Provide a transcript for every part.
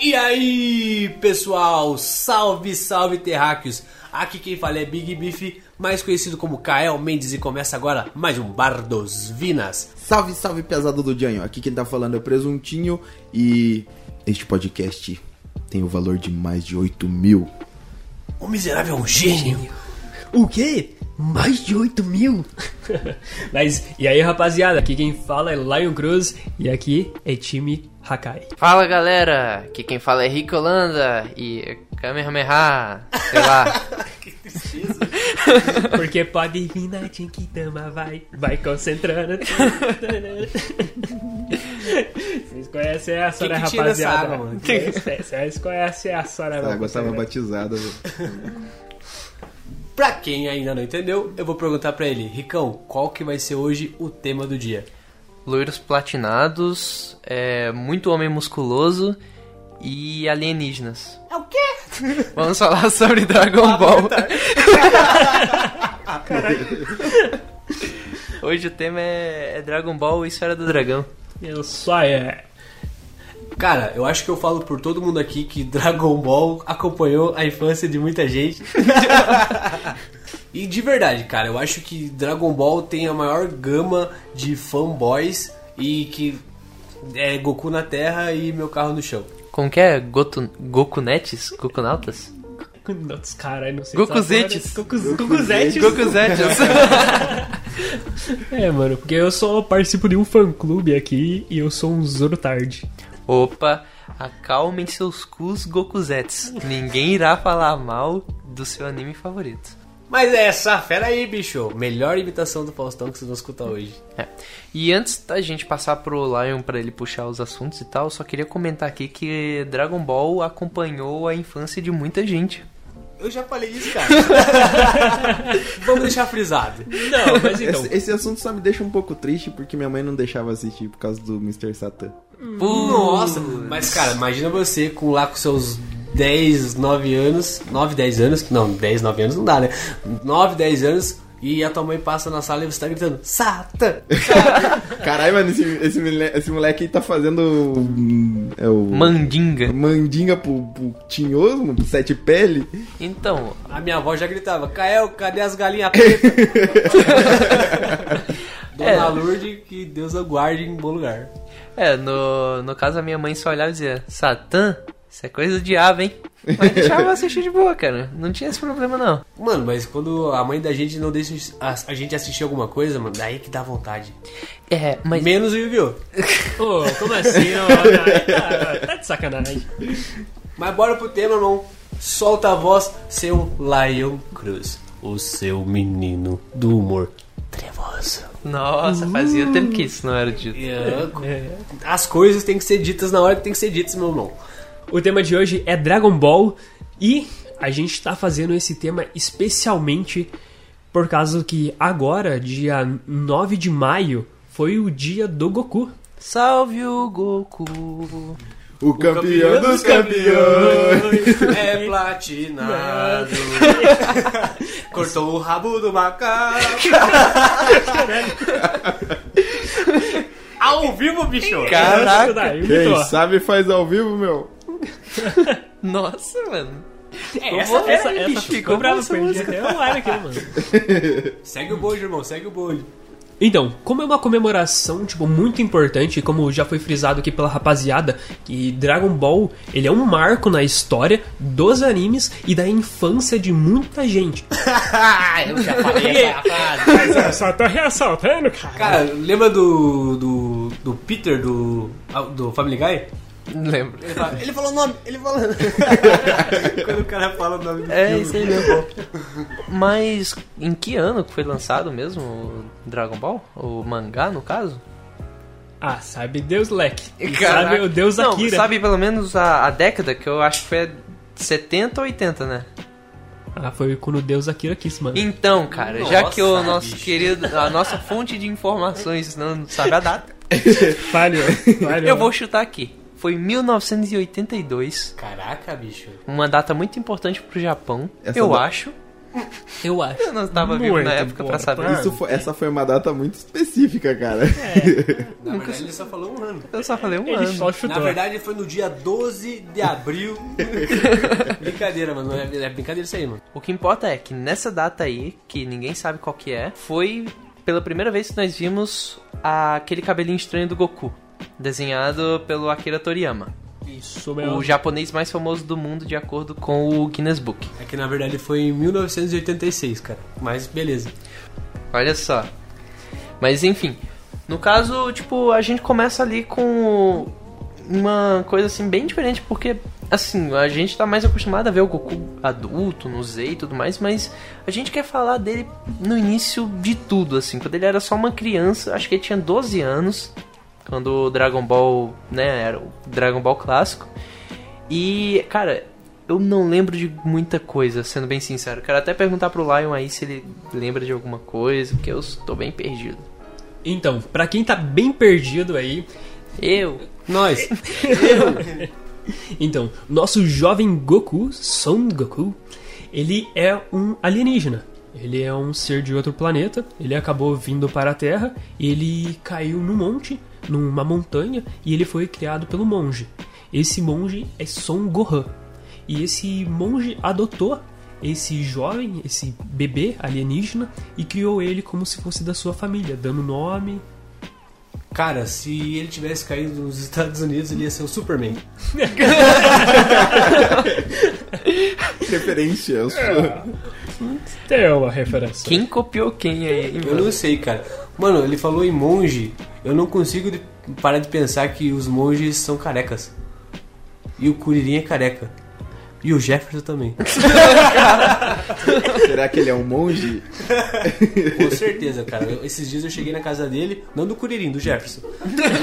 E aí, pessoal, salve, salve terráqueos. Aqui quem fala é Big Beef, mais conhecido como Kael Mendes e começa agora mais um Bar dos Vinas. Salve, salve pesado do Janho. Aqui quem tá falando é o Presuntinho e este podcast tem o valor de mais de 8 mil. O miserável é um gênio. O quê? Mais de 8 mil? Mas, e aí rapaziada, aqui quem fala é Lion Cruz e aqui é time Hakai. Fala galera, aqui quem fala é Rico Holanda e Kamehameha, sei lá. Porque pode vir na Chinkitama, vai, vai concentrando. Vocês conhecem a Sora, que essa rapaziada? água, mano? Vocês conhecem a Sora, A água tava rapaziada? batizada. velho. Pra quem ainda não entendeu, eu vou perguntar pra ele, Ricão, qual que vai ser hoje o tema do dia? Loiros platinados, é, muito homem musculoso e alienígenas. É o quê? Vamos falar sobre Dragon Ball. Hoje o tema é, é Dragon Ball e Esfera do Dragão. Eu só é. Cara, eu acho que eu falo por todo mundo aqui que Dragon Ball acompanhou a infância de muita gente. e de verdade, cara, eu acho que Dragon Ball tem a maior gama de fanboys e que é Goku na Terra e meu carro no chão. Como que é? Goku, Gokunetes? Gokunautas? Nossa, caralho, não sei. Gokuzetes. Gokuz- Gokuzetes. Gokuzetes. É, mano, porque eu só participo de um fã clube aqui e eu sou um Zorotard. Opa, acalmem seus cus Gokuzetes. Ninguém irá falar mal do seu anime favorito. Mas é essa fera aí, bicho. Melhor imitação do Faustão que vocês vão escutar hoje. É. E antes da gente passar pro Lion pra ele puxar os assuntos e tal, eu só queria comentar aqui que Dragon Ball acompanhou a infância de muita gente. Eu já falei isso, cara. Vamos deixar frisado. Não, mas então. Esse, esse assunto só me deixa um pouco triste porque minha mãe não deixava assistir por causa do Mr. Satan. Nossa, mas cara, imagina você com lá com seus 10, 9 anos, 9, 10 anos, não, 10, 9 anos não dá, né? 9, 10 anos e a tua mãe passa na sala e você tá gritando, Satan! Caralho, mano, esse, esse, esse moleque aí tá fazendo. hum, É o. Mandinga. Mandinga pro, pro tinhoso, mano, pro sete pele. Então, A minha avó já gritava, Kael, cadê as galinhas pretas? Dona É. Lourdes, que Deus a guarde em bom lugar. é, no, no caso a minha mãe só olhava e dizia, Satã, isso é coisa do diabo, hein? Mas deixava eu assistir de boa, cara. Não tinha esse problema, não. Mano, mas quando a mãe da gente não deixa a, gente assistir alguma coisa, mano, daí que dá vontade. É, mas... Menos o Yu-Gi-Oh! Ô, como assim? Tá, tá de sacanagem. Mas bora pro tema, irmão. Solta a voz, seu Lion Cruz. O seu menino do humor trevoso. Nossa, fazia tempo que isso não era dito. E, ah, É. As coisas têm que ser ditas na hora que tem que ser ditas, meu irmão. O tema de hoje é Dragon Ball e a gente tá fazendo esse tema especialmente por causa que agora, dia 9 de maio, foi o dia do Goku. Salve o Goku. O campeão dos campeões. É platinado. Cortou o rabo do macaco. Ao vivo, bicho. Caraca. Quem sabe faz ao vivo, meu. Nossa, mano. É, essa, essa, aí, essa bicho, ficou brava, essa perdi música. até o ar aqui, mano. Segue o bonde, irmão. Segue o bonde. Então, como é uma comemoração, tipo, muito importante, como já foi frisado aqui pela rapaziada, que Dragon Ball, ele é um marco na história dos animes e da infância de muita gente. Eu já falei essa frase. Mas só tô ressaltando, cara. Cara, lembra do, do, do Peter do, do Family Guy? Lembro. Ele, fala, ele falou o nome, ele falou. Quando o cara fala o nome do É, filme. isso aí mesmo. Mas em que ano foi lançado mesmo o Dragon Ball? O mangá, no caso? Ah, sabe Deus Leque. Caraca. sabe o Deus Não, Akira. sabe pelo menos a, a década, que eu acho que foi 70 ou 80, né? Ah, foi quando Deus Akira quis, mano. Então, cara, já que o Nossa, nosso bicho. querido, a nossa fonte de informações não sabe a data, falhou. eu vou chutar aqui. Foi 1982, Caraca, bicho. uma data muito importante pro Japão, Essa eu da- acho. Eu acho. Eu não estava vivo na época pra saber. foi- essa foi uma data muito específica, cara. Na verdade, ele só falou um ano. Eu só falei um Ele ano. só chutou. Na verdade, foi no dia 12 de abril. brincadeira, mano. É, é brincadeira isso aí, mano. O que importa é que nessa data aí, que ninguém sabe qual que é, foi pela primeira vez que nós vimos aquele cabelinho estranho do Goku, desenhado pelo Akira Toriyama, Isso o japonês mais famoso do mundo de acordo com o Guinness Book. É que na verdade foi em 1986, cara. Mas beleza. Olha só. Mas enfim, no caso, tipo, a gente começa ali com uma coisa assim bem diferente, porque assim, a gente tá mais acostumado a ver o Goku adulto, no Z e tudo mais, mas a gente quer falar dele no início de tudo, assim, quando ele era só uma criança, acho que ele tinha 12 anos, quando o Dragon Ball, né, era o Dragon Ball clássico. E, cara, eu não lembro de muita coisa, sendo bem sincero. Quero até perguntar pro Lion aí se ele lembra de alguma coisa, porque eu estou bem perdido. Então, pra quem tá bem perdido aí, Eu? Nós. então, nosso jovem Goku, Son Goku, ele é um alienígena. Ele é um ser de outro planeta. Ele acabou vindo para a Terra e ele caiu no monte, numa montanha, e ele foi criado pelo monge. Esse monge é Son Gohan. E esse monge adotou esse jovem, esse bebê alienígena, e criou ele como se fosse da sua família, dando nome. Cara, se ele tivesse caído nos Estados Unidos, ele ia ser o Superman. Referências. Tem uma referência. Quem copiou quem aí? Eu não sei, cara. Mano, ele falou em monge. Eu não consigo de- parar de pensar que os monges são carecas. E o Kuririn é careca. E o Jefferson também. Será que ele é um monge? Com certeza, cara. Eu- esses dias eu cheguei na casa dele, não do Kuririn, do Jefferson.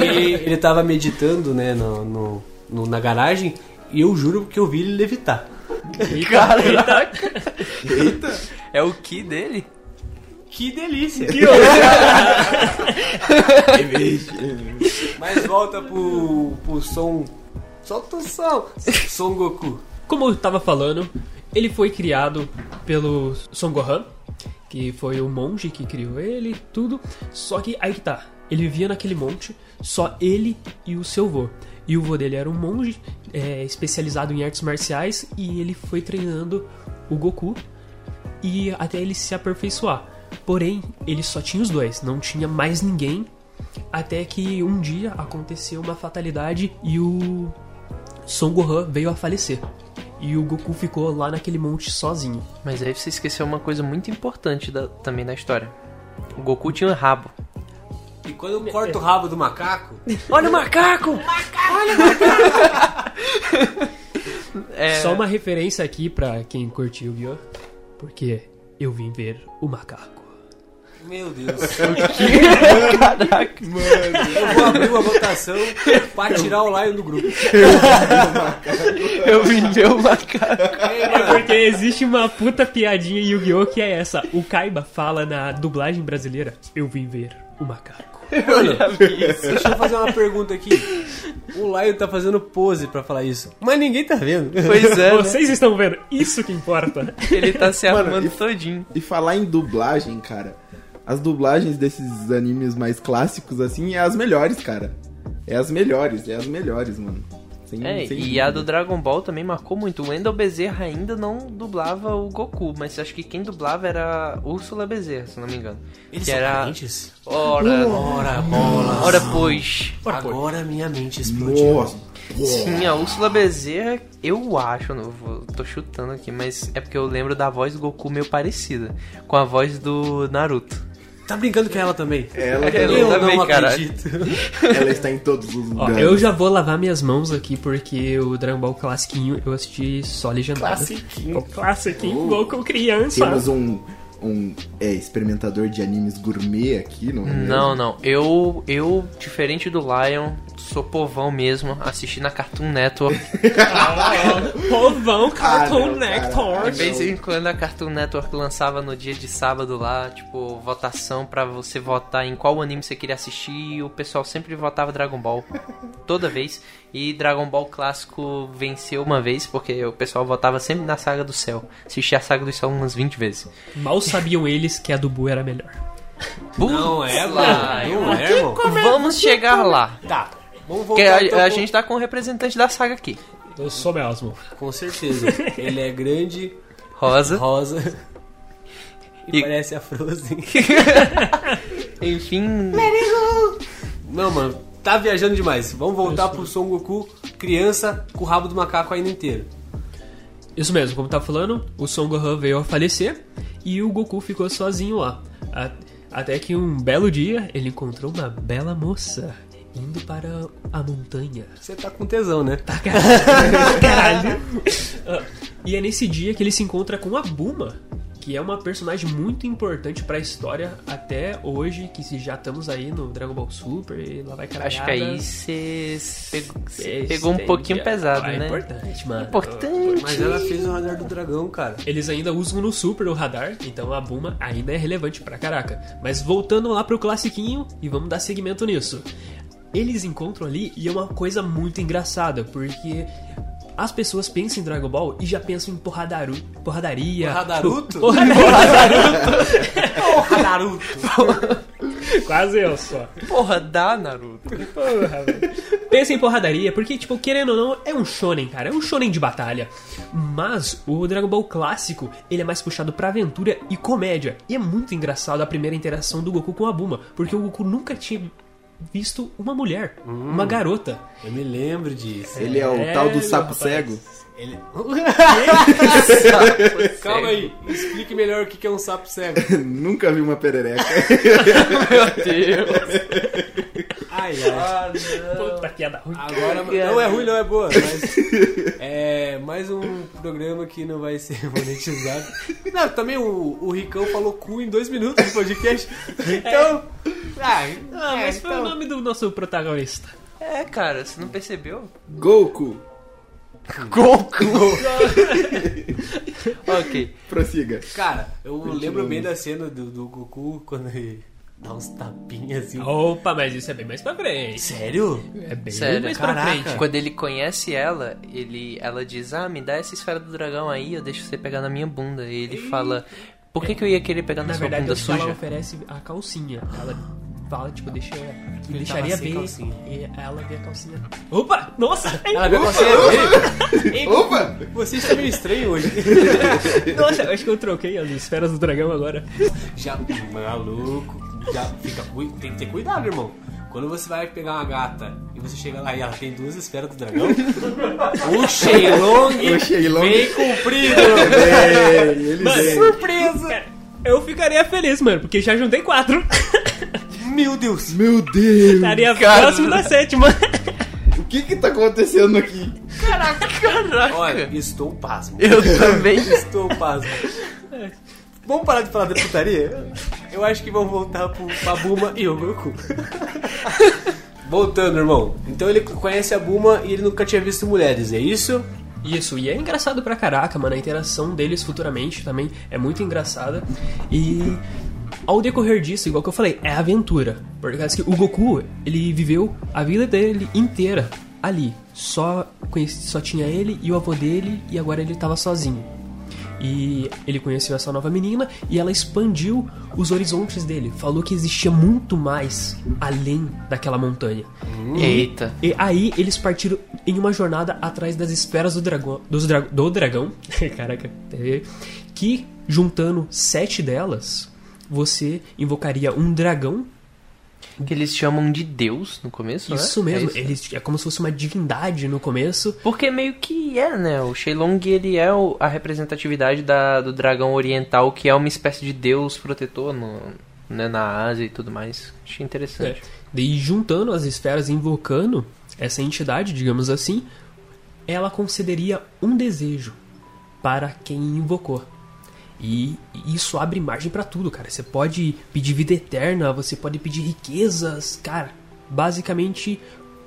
E ele tava meditando, né, no, no- no- na garagem. E eu juro que eu vi ele levitar. Caraca! É o que dele? Que delícia! Mas volta pro, pro som. Solta o som! Som Goku. Como eu tava falando, ele foi criado pelo Son Gohan, que foi o monge que criou ele, tudo. Só que aí que tá, ele vivia naquele monte, só ele e o seu vô. E o vô dele era um monge é, especializado em artes marciais e ele foi treinando o Goku e até ele se aperfeiçoar. Porém, ele só tinha os dois, não tinha mais ninguém. Até que um dia aconteceu uma fatalidade e o Son Gohan veio a falecer. E o Goku ficou lá naquele monte sozinho. Mas aí você esqueceu uma coisa muito importante da- também da história. O Goku tinha um rabo. E quando eu corto o rabo do macaco, Olha o macaco! É, Só uma referência aqui pra quem curtiu, viu? Porque eu vim ver o macaco. Meu Deus. Caraca! Eu vou abrir uma votação pra tirar o Lion do grupo. Eu vim ver o macaco. É porque existe uma puta piadinha em Yu-Gi-Oh! que é essa. O Kaiba fala na dublagem brasileira: Eu vim ver o macaco. Mano, deixa eu fazer uma pergunta aqui. O Lion tá fazendo pose pra falar isso, mas ninguém tá vendo. Pois é, né? Vocês estão vendo? Isso que importa. ele tá se Mano, arrumando e- todinho. E falar em dublagem, cara. As dublagens desses animes mais clássicos, assim, é as melhores, cara. É as melhores, é as melhores, mano. Sem, É, sem e a dúvida. do Dragon Ball também marcou muito. O Wendell Bezerra ainda não dublava o Goku, mas acho que quem dublava era Úrsula Bezerra, se não me engano. Eles que são era. crentes? Ora, Ora, bola. ora pois. Agora minha mente explodiu. Nossa. Sim, a Úrsula Bezerra, eu acho, eu não vou, tô chutando aqui, mas é porque eu lembro da voz do Goku meio parecida com a voz do Naruto. Tá brincando com ela também? Ela, Ela Eu também, não caralho. acredito. ela está em todos os Ó, lugares. eu já vou lavar minhas mãos aqui porque o Dragon Ball classiquinho eu assisti só legendado. Classiquinho. Classiquinho, Goku criança. Temos um, um é, experimentador de animes gourmet aqui, não é? Não, não. Eu, eu, diferente do Lion, sou povão mesmo, assisti na Cartoon Network. Povão Cartoon Ah, não, cara. Nectar. De vez em quando a Cartoon Network lançava no dia de sábado lá, tipo, votação pra você votar em qual anime você queria assistir e o pessoal sempre votava Dragon Ball. Toda vez. E Dragon Ball clássico venceu uma vez, porque o pessoal votava sempre na Saga do Céu. Assisti a Saga do Céu umas 20 vezes. Mal sabiam eles que a do Buu era melhor. Não é. Lion. Não é. Vamos chegar lá. Tá. Vamos voltar a, então a com- gente tá com o representante da saga aqui. Eu sou mesmo. Com certeza. Ele é grande, Rosa. rosa. E, E- parece a Frozen. Enfim. Não, mano, tá viajando demais. Vamos voltar pro Son Goku, criança com o rabo do macaco ainda inteiro. Isso mesmo, como tá falando, o Son Gohan veio a falecer e o Goku ficou sozinho lá. Até que um belo dia ele encontrou uma bela moça indo para a montanha. Você tá com tesão, né? Tá, Caralho. Ah, E é nesse dia que ele se encontra com a Buma, que é uma personagem muito importante pra história até hoje, que se já estamos aí no Dragon Ball Super e lá vai caralhada. Acho que aí você pegou, cê pegou um pouquinho pesado, Ah, é né? importante, mano. Importante. Mas ela fez o radar do dragão, cara. Eles ainda usam no Super o radar, então a Buma ainda é relevante pra caraca. Mas voltando lá pro classiquinho e vamos dar seguimento nisso. Eles encontram ali e é uma coisa muito engraçada, porque as pessoas pensam em Dragon Ball e já pensam em porradaru, porradaria. Porradaruto? Porradaruto. Porra, Naruto! Quase eu só. Porra, dá, Naruto. Porra, velho. Pensa em porradaria, porque, tipo, querendo ou não, é um shonen, cara. É um shonen de batalha. Mas o Dragon Ball clássico, ele é mais puxado pra aventura e comédia. E é muito engraçado a primeira interação do Goku com a Buma, porque o Goku nunca tinha visto uma mulher, uma garota. Eu me lembro disso. Ele é o É, tal do sapo rapaz. cego? Ele... Calma aí, explique melhor o que é um sapo cego. Nunca vi uma perereca. Meu Deus. Ai, ai. Ah, Puta piada ruim. Agora, não é ruim, não é boa, mas é mais um programa que não vai ser monetizado. Não, também o, o Ricão falou cu em dois minutos no podcast. Então. Ah, Ah, é, mas foi o então, nome do nosso protagonista. É, cara, você não percebeu? Goku. Goku. ok. Prossiga. Cara, eu lembro bem da cena do, do Goku quando ele dá uns tapinhas assim. Opa, mas isso é bem mais pra frente. Sério? É bem Sério, mais caraca. pra frente. Quando ele conhece ela, ele, ela diz: Ah, me dá essa esfera do dragão aí, eu deixo você pegar na minha bunda. E ele fala: Por que, que eu ia querer pegar na, Na sua verdade, bunda que ela suja? oferece a calcinha. Ela fala, tipo, deixa. Ele deixaria ver. calcinha. E ela vê a calcinha. Opa! Nossa! Ela viu a calcinha dele. Opa! Você está meio estranho hoje. Nossa, eu acho que eu troquei as esferas do dragão agora. Já, maluco. Já fica, tem que ter cuidado, irmão. Quando você vai pegar uma gata e você chega lá e ela tem duas esferas do dragão, o Shenlong O Shenlong- vem comprido. É, ele vem. Surpresa! Eu ficaria feliz, mano, porque já juntei quatro. Meu Deus! Meu Deus! Estaria Cara. próximo da sétima. O que que tá acontecendo aqui? Caraca! Olha, estou pasmo. Eu também. Estou pasmo. Vamos parar de falar da putaria? Eu acho que vamos voltar pro Babuma e o Goku. Voltando, irmão. Então ele conhece a Buma e ele nunca tinha visto mulheres, é isso? Isso, e é engraçado pra caraca, mano. A interação deles futuramente também é muito engraçada. E ao decorrer disso, igual que eu falei, é aventura. Por causa que o Goku, ele viveu a vida dele inteira ali. Só, conheci, só tinha ele e o avô dele, e agora ele tava sozinho. E ele conheceu essa nova menina e ela expandiu os horizontes dele. Falou que existia muito mais além daquela montanha. Eita. E aí eles partiram em uma jornada atrás das esferas do dragão, dos dra- do dragão, caraca, que juntando sete delas, você invocaria um dragão. Que eles chamam de Deus no começo, né? Isso mesmo, É isso? eles é como se fosse uma divindade no começo. Porque meio que é, né? O Shenlong, ele é o- a representatividade da, do dragão oriental, que é uma espécie de deus protetor no, né, na Ásia e tudo mais. Achei interessante. Daí juntando as esferas, invocando essa entidade, digamos assim, ela concederia um desejo para quem invocou. E isso abre margem pra tudo, cara. Você pode pedir vida eterna, você pode pedir riquezas, cara. Basicamente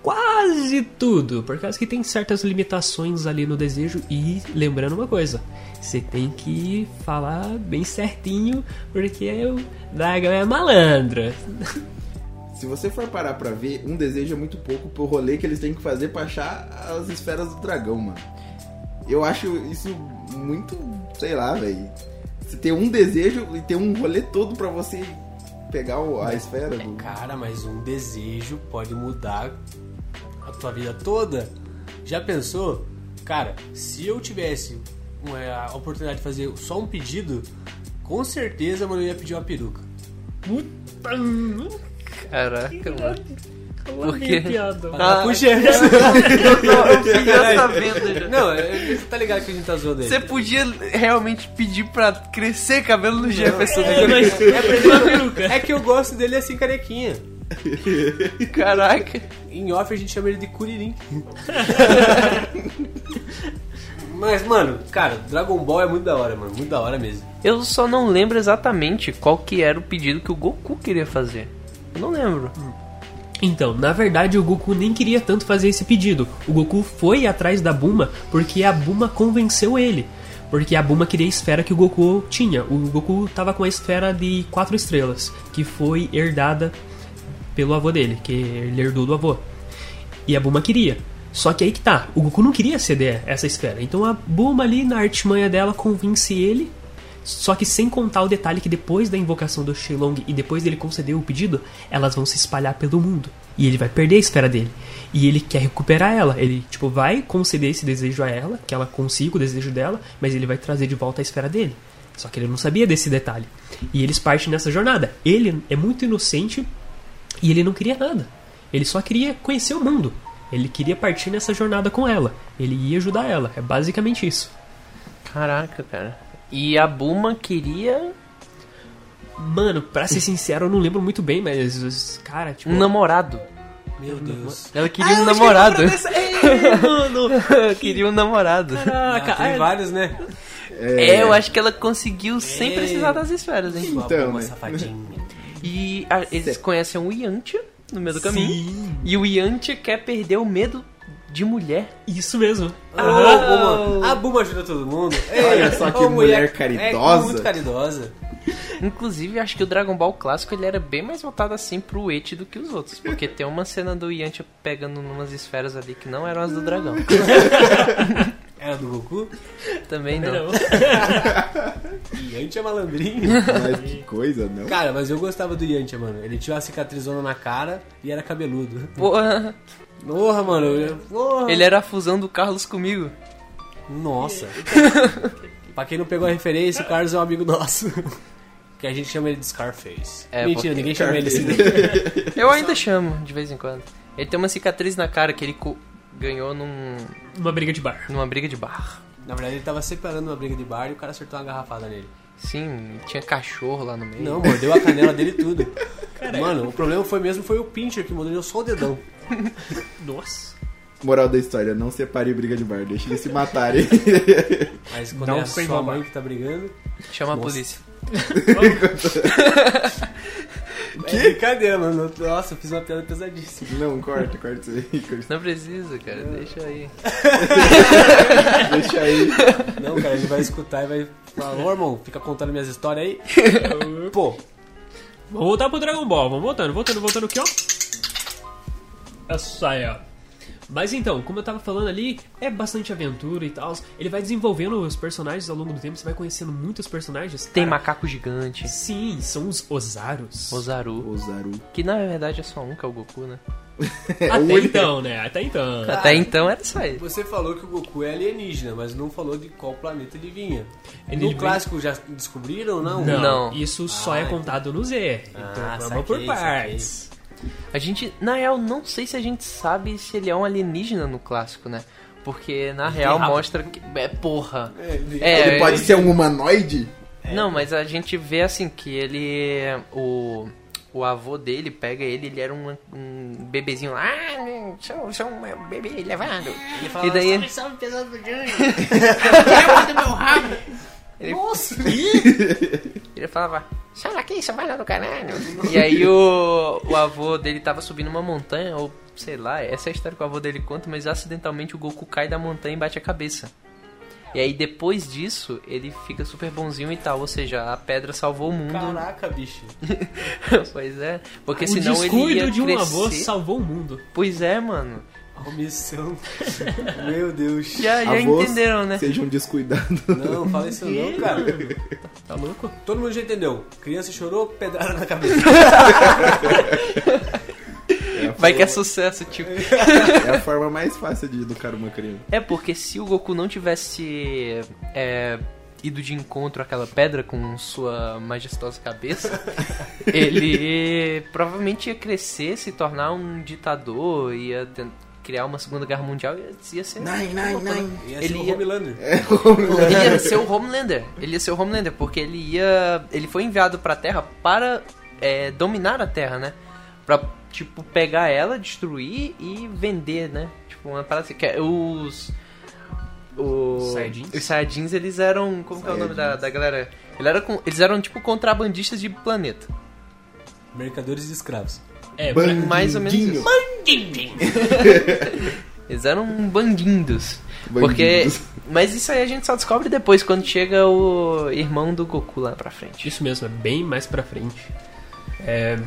quase tudo, por causa que tem certas limitações ali no desejo e lembrando uma coisa, você tem que falar bem certinho, porque o dragão é malandro. Se você for parar pra ver, um desejo é muito pouco pro rolê que eles têm que fazer pra achar as esferas do dragão, mano. Eu acho isso muito, sei lá, velho. Você tem um desejo e tem um rolê todo pra você pegar o- a esfera do. Cara, mas um desejo pode mudar a tua vida toda. Já pensou? Cara, se eu tivesse uma, a oportunidade de fazer só um pedido, com certeza, mano, eu ia pedir uma peruca. Caraca, mano. Por quê? quê? piada. Ah, Puxa, eu fiquei sabendo já. Não, é- tá ligado que a gente tá zoando ele. Você podia realmente pedir pra crescer cabelo no Jefferson. É, mas é pra ele. É que eu gosto dele assim, carequinha. Caraca. Em off a gente chama ele de Kuririn. Mas, mano, cara, Dragon Ball é muito da hora, mano. Muito da hora mesmo. Eu só não lembro exatamente qual que era o pedido que o Goku queria fazer. Eu não lembro. Então, na verdade, o Goku nem queria tanto fazer esse pedido. O Goku foi atrás da Buma porque a Buma convenceu ele. Porque a Buma queria a esfera que o Goku tinha. O Goku tava com a esfera de quatro estrelas, que foi herdada pelo avô dele, que ele herdou do avô. E a Buma queria. Só que aí que tá, o Goku não queria ceder essa esfera. Então a Buma ali na artimanha dela convence ele só que sem contar o detalhe que depois da invocação do Shenlong e depois dele conceder o pedido, elas vão se espalhar pelo mundo. E ele vai perder a esfera dele. E ele quer recuperar ela. Ele, tipo, vai conceder esse desejo a ela, que ela consiga o desejo dela, mas ele vai trazer de volta a esfera dele. Só que ele não sabia desse detalhe. E eles partem nessa jornada. Ele é muito inocente e ele não queria nada. Ele só queria conhecer o mundo. Ele queria partir nessa jornada com ela. Ele ia ajudar ela. É basicamente isso. Caraca, cara. E a Buma queria Mano, pra ser sincero, eu não lembro muito bem, mas, cara, tipo. um namorado. Meu Deus. Ela queria um namorado. Ei, mano! queria um namorado. Caraca, Ah, tem ai, vários, né? É, eu acho que ela conseguiu sem É. precisar das esferas, hein? Sua Então, né? safadinha. E a- eles conhecem o Yantia no meio do caminho. E o Yantia quer perder o medo de mulher. Isso mesmo. Ah, Aham. Buma. A Buma ajuda todo mundo. Olha só Ô, que mulher caridosa. É, muito caridosa. Inclusive, acho que o Dragon Ball clássico ele era bem mais voltado assim pro Eti do que os outros. Porque tem uma cena do Yantia pegando numas esferas ali que não eram as do dragão. Era do Goku. Também não. Não. Yantia é malandrinho. Mas que coisa, não? Cara, mas eu gostava do Yantia, mano. Ele tinha uma cicatrizona na cara e era cabeludo. Porra, Porra, mano. Porra. ele era a fusão do Carlos comigo. Nossa. pra quem não pegou a referência, o Carlos é um amigo nosso. Que a gente chama ele de Scarface. É, Mentira, ninguém chama ele assim. Eu ainda chamo, de vez em quando. Ele tem uma cicatriz na cara que ele ganhou num, Uma briga de bar. numa briga de bar. Na verdade, ele tava separando uma briga de bar e o cara acertou uma garrafada nele. Sim, tinha cachorro lá no meio. Não, mordeu a canela dele e tudo. Mano, o problema foi mesmo foi o pincher que mordeu só o dedão. Nossa. Moral da história, não separe briga de bar, deixa eles se matarem. Mas quando Não é a sua mãe que tá brigando. Chama a polícia. Que? É brincadeira, mano. Nossa, eu fiz uma piada pesadíssima. não, corta, corta isso aí. corta. Não precisa, cara, deixa aí. Deixa aí. Não, cara, ele vai escutar e vai falar, ô irmão, fica contando minhas histórias aí. Pô, Vamos voltar pro Dragon Ball. Vamos voltando, voltando, voltando aqui, ó. Essa aí, ó. Mas então, como eu tava falando ali, é bastante aventura e tal. Ele vai desenvolvendo os personagens ao longo do tempo, você vai conhecendo muitos personagens. Tem Cara, macaco gigante, Sim, são os Ozaros. Ozaru. Ozaru. Que na verdade é só um, que é o Goku, né? Até único. então, né? Até então. Até então era só ele. você falou que o Goku é alienígena, mas não falou de qual planeta ele vinha. Ele no vem- clássico já descobriram ou não? Não, Não. isso só Ah, é contado no Z. Ah, Então vamos saquei, por partes. A gente, na real, não sei se a gente sabe se ele é um alienígena no clássico, né? Porque na real rabo. mostra que. É porra. É, ele- É, Ele pode ser um humanoide? Não, mas a gente vê assim que ele. O, o avô dele pega ele, ele era um, um bebezinho lá. Ah, sou, sou um bebê levado. Ele fala, E daí- salve, salve, pesado do Júnior. Ele, Nossa! ele falava, sai daqui, você vai lá no caralho. E aí o, o avô dele tava subindo uma montanha, ou sei lá, essa é a história que o avô dele conta, mas acidentalmente o Goku cai da montanha e bate a cabeça. E aí depois disso, ele fica super bonzinho e tal, ou seja, a pedra salvou o mundo. Caraca, bicho. pois é, porque o senão ele descuido ia de um crescer. avô salvou o mundo. Pois é, mano. Omissão. Meu Deus. Já, já Avós, entenderam, né? Sejam descuidados. Não, fala isso não, cara. Tá louco? Todo mundo já entendeu. Criança chorou, pedrada na cabeça. Vai que é sucesso, tio. É a forma mais fácil de educar uma criança. É porque se o Goku não tivesse é, ido de encontro àquela pedra com sua majestosa cabeça, ele provavelmente ia crescer, se tornar um ditador, ia criar uma segunda guerra mundial e ia ser. Nine, nine, nine. Ia Ele ser o ia- Homelander. Ele ia ser o Homelander. Ele ia ser o Homelander, porque ele ia. Ele foi enviado pra Terra para é, dominar a Terra, né? Pra, tipo, pegar ela, destruir e vender, né? Tipo, uma parada assim. Que é os. O, Saiyajins? Os Saiyajins, eles eram. Como que é o nome da, da galera? Ele era com- eles eram tipo contrabandistas de planeta. Mercadores de escravos. É, mais ou menos isso. Eles eram bandindos. Porque. Bandidos. Mas isso aí a gente só descobre depois, quando chega o irmão do Goku lá pra frente. Isso mesmo, é bem mais pra frente. É,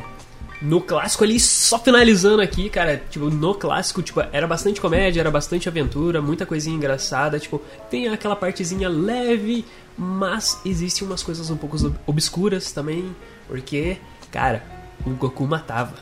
no clássico ali, só finalizando aqui, cara, tipo, no clássico, tipo, era bastante comédia, era bastante aventura, muita coisinha engraçada, tipo, tem aquela partezinha leve, mas existem umas coisas um pouco ob- obscuras também, porque, cara, o Goku matava.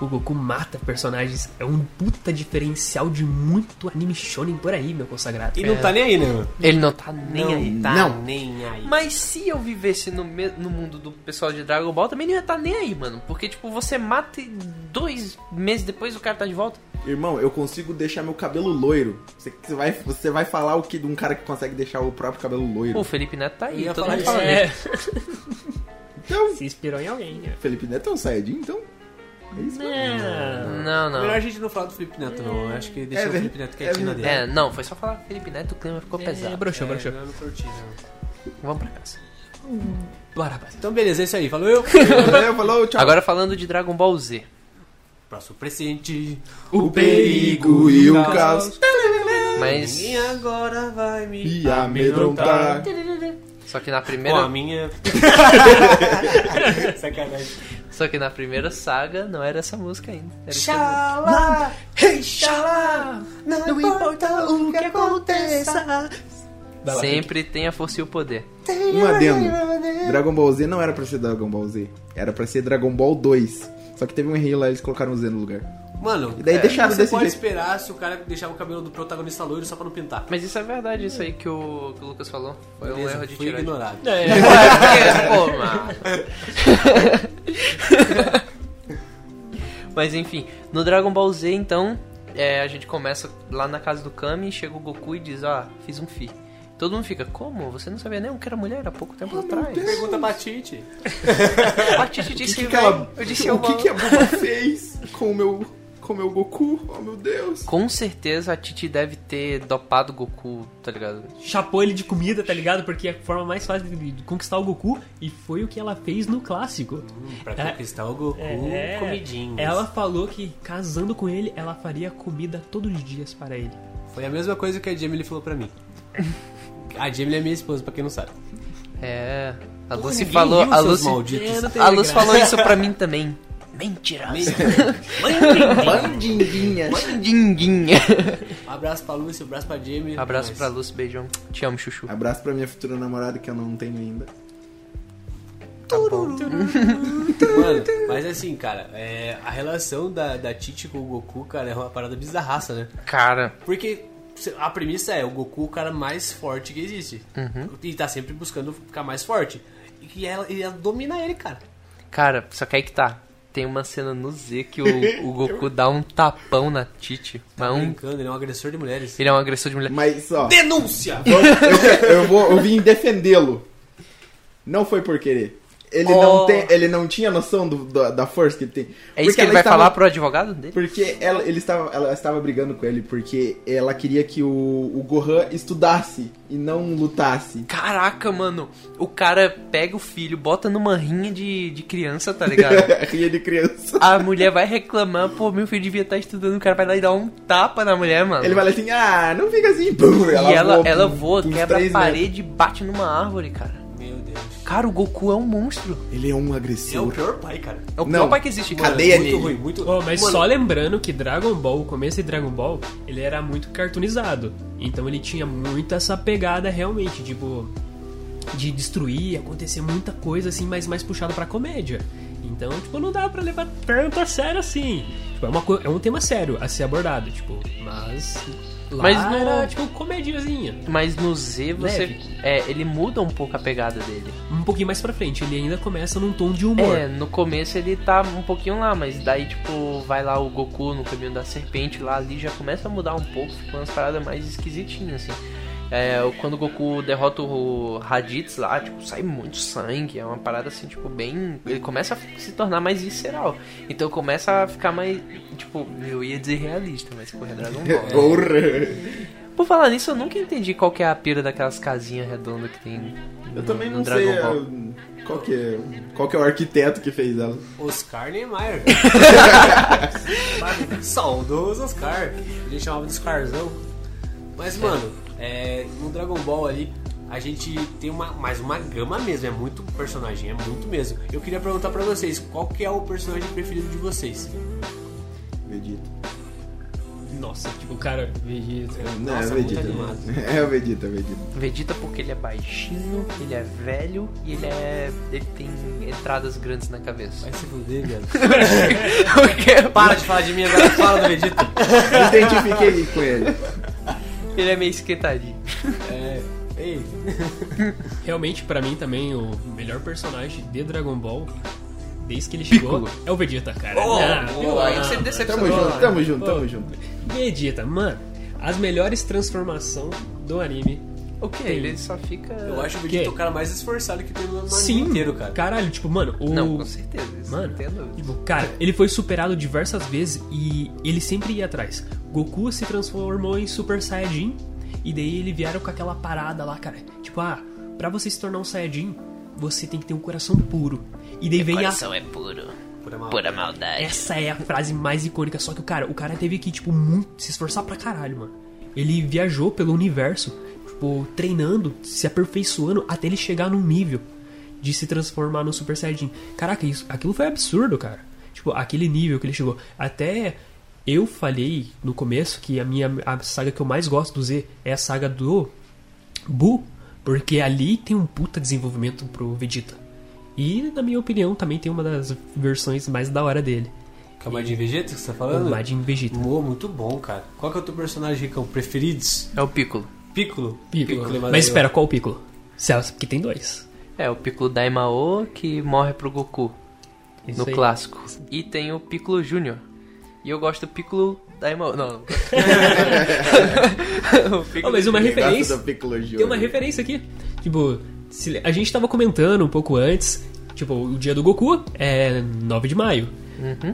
O Goku mata personagens, é um puta diferencial de muito anime shonen por aí, meu consagrado. E não tá nem aí, né, mano? Ele não tá nem não aí. tá Não. nem aí. Mas se eu vivesse no, no mundo do pessoal de Dragon Ball, também não ia estar nem aí, mano. Porque, tipo, você mata e dois meses depois o cara tá de volta. Irmão, eu consigo deixar meu cabelo loiro. Você, você vai, você vai falar o que de um cara que consegue deixar o próprio cabelo loiro? Pô, o Felipe Neto tá Eu aí, ia todo mundo fala É. Então, se inspirou em alguém, né? Felipe Neto é um Saiyajin, então? É isso mesmo. É. Não, não. Melhor a gente não falar do Felipe Neto, não. Eu acho que deixa É o ver- Felipe Neto é quietinho na ver- dele. É, não, foi só falar Felipe Neto, o clima ficou É, pesado. broxou, broxou. eu não curti, não. Vamos pra casa. Bora, rapaz. Então, beleza, é isso aí. Falou eu. Valeu, falou, tchau. Agora falando de Dragon Ball Z. Próximo presente. o perigo e o caos Mas. Ninguém agora vai me e amedrontar. Só que na Com a primeira. minha. Sacanagem. Só que na primeira saga não era essa música ainda. Xalá, hey, xalá, não importa o que aconteça. Sempre tem a força e o poder. Um adendo. Dragon Ball Z não era pra ser Dragon Ball Z. Era pra ser Dragon Ball 2. Só que teve um erro lá, eles colocaram o Z no lugar. Mano, E daí deixaram você desse pode jeito. esperar se o cara deixar o cabelo do protagonista loiro só pra não pintar. Mas isso é verdade, isso aí que o, que o Lucas falou. Foi um Beleza, erro de tirar. ignorado. É, Pô, mano. Mas enfim, no Dragon Ball Z, então, é, a gente começa lá na casa do Kami, chega o Goku e diz, ó, fiz um fi. Todo mundo fica, como? Você não sabia nem que era mulher há pouco tempo atrás? Pergunta pra Titi. A Titi disse que que, que ela-. Eu disse, eu o que, que a Bulma fez com o meu, com o Goku? Oh meu Deus. Com certeza a Titi deve ter dopado o Goku, tá ligado? chapou ele de comida, tá ligado? Porque é a forma mais fácil de conquistar o Goku e foi o que ela fez no clássico. Pra É. conquistar o Goku, É, comidinhas. Ela falou que casando com ele, ela faria comida todos os dias para ele. Foi a mesma coisa que a Jamie falou pra mim. A Jamie é minha esposa, pra quem não sabe. É. A Lucy falou. A Lucy. É, a falou isso pra mim também. Mentirosa. Bandinguinha. Mandinguinha. Um abraço pra Lúcia, um abraço pra Jamie. Abraço Mas- pra Lucy, beijão. Te amo, chuchu. Abraço pra minha futura namorada que eu não tenho ainda. Tá bom. Mano, mas assim, cara, é, a relação da, da Titi com o Goku, cara, é uma parada bizarraça, né? Cara, Porque a premissa é o Goku o cara mais forte que existe. Uhum. E tá sempre buscando ficar mais forte. E ela, e ela domina ele, cara. cara, só que aí que tá. Tem uma cena no Z que o, o Goku dá um tapão na Titi. Mas um, Brincando, ele é um agressor de mulheres. ele é um agressor de mulher. Mas, ó, Denúncia! eu, eu vou, eu vim defendê-lo. Não foi por querer. Ele, Oh. não tem, ele não tinha noção do- da- da força que ele tem. É isso Porque que ele ela vai estava- falar pro advogado dele? Porque ela, ele estava, ela estava brigando com ele porque ela queria que o, o Gohan estudasse e não lutasse. Caraca, mano. O cara pega o filho, bota numa rinha de, de criança, tá ligado? Ria de criança. A mulher vai reclamar, pô, meu filho devia estar estudando, o cara vai lá e dar um tapa na mulher, mano. Ele vai lá assim, ah, não fica assim, pum, e ela, voa ela voa, quebra a parede e bate numa árvore, cara. Cara, o Goku é um monstro. Ele é um É o agressor. pior pai, cara. É o Não. pior pai que existe, cara. Cadeia muito nele. ruim, muito Oh, mas Mano, só lembrando que Dragon Ball, o começo de Dragon Ball, ele era muito cartoonizado. Então ele tinha muito essa pegada realmente, tipo, de destruir, acontecer muita coisa assim, mas mais puxado pra comédia. Então, tipo, não dá pra levar tanto a sério assim. Tipo, é, uma, é um tema sério a ser abordado, tipo, mas. Lá Mas no- era, tipo, comediazinha. Mas no Z você. Leve. É, ele muda um pouco a pegada dele. Um pouquinho mais pra frente, ele ainda começa num tom de humor. É, no começo ele tá um pouquinho lá, mas daí, tipo, vai lá o Goku no caminho da serpente lá, ali já começa a mudar um pouco, fica umas paradas mais esquisitinhas, assim. É, quando o Goku derrota o Raditz lá, tipo, sai muito sangue, é uma parada assim, tipo, bem. Ele começa a se tornar mais visceral. Então começa a ficar mais. Tipo, eu ia dizer realista, mas porra, é Dragon Ball. né? Por falar nisso, eu nunca entendi qual que é a pira daquelas casinhas redondas que tem. Eu no- também no não Dragon sei Ball. é, qual que é, qual que é o arquiteto que fez ela. Oscar Niemeyer. Saudoso Oscar. A gente chamava de Oscarzão. Mas, mano, é, no Dragon Ball ali, a gente tem uma, mais uma gama mesmo. É muito personagem, é muito mesmo. Eu queria perguntar pra vocês, qual que é o personagem preferido de vocês? Vegeta. Nossa, tipo, cara, Vegeta. Não, Nossa, é o muito Vegeta. animado. É o Vegeta, é o Vegeta. Vegeta porque ele é baixinho, ele é velho e ele é. ele tem entradas grandes na cabeça. Vai se fuder. Porque Para de falar de mim agora, fala do Vegeta. Identifiquei com ele. Ele é meio esquentadinho. É, ei, Realmente, pra mim também, o melhor personagem de Dragon Ball, desde que ele chegou, Piccolo. é o Vegeta, cara. Oh, Ah, oh, aí você me Tamo decepcionou. junto, tamo junto, Ô. tamo junto. Vegeta, mano, as melhores transformações do anime. O que? Ele só fica. eu acho o Vegeta Que? o cara mais esforçado que tem no anime Sim, inteiro, cara. Caralho, tipo, mano, o. Não, com certeza. Isso Mano, não tem dúvida. Tipo, cara, ele foi superado diversas vezes e ele sempre ia atrás. Goku se transformou em Super Saiyajin e daí ele vieram com aquela parada lá, cara. Tipo, ah, pra você se tornar um Saiyajin, você tem que ter um coração puro. E daí vem a. é puro. Pura mal. Pura maldade. Essa é a frase mais icônica, só que o cara, o cara teve que, tipo, muito se esforçar pra caralho, mano. Ele viajou pelo universo, tipo, treinando, se aperfeiçoando até ele chegar num nível de se transformar no Super Saiyajin. Caraca, isso, aquilo foi absurdo, cara. Tipo, aquele nível que ele chegou. Até eu falei no começo que a minha a saga que eu mais gosto do Z é a saga do Bu, porque ali tem um puta desenvolvimento pro Vegeta. E, na minha opinião, também tem uma das versões mais da hora dele. Que é o Majin Vegeta que você tá O falando? Majin Vegeta. Pô, muito bom, cara. Qual que é o teu personagem, Ricão, preferidos? É o Piccolo. Piccolo? Piccolo. Madaiô. Mas espera, qual o Piccolo? Celso, porque tem dois. É, o Piccolo Daimao que morre pro Goku Isso no aí. clássico. E tem o Piccolo Júnior. E eu gosto do Piccolo Daimao. Não, não. o Oh, Piccolo mas uma referência. Piccolo. Tem uma referência aqui. Tipo, se- a gente tava comentando um pouco antes. Tipo, o dia do Goku é 9 de maio.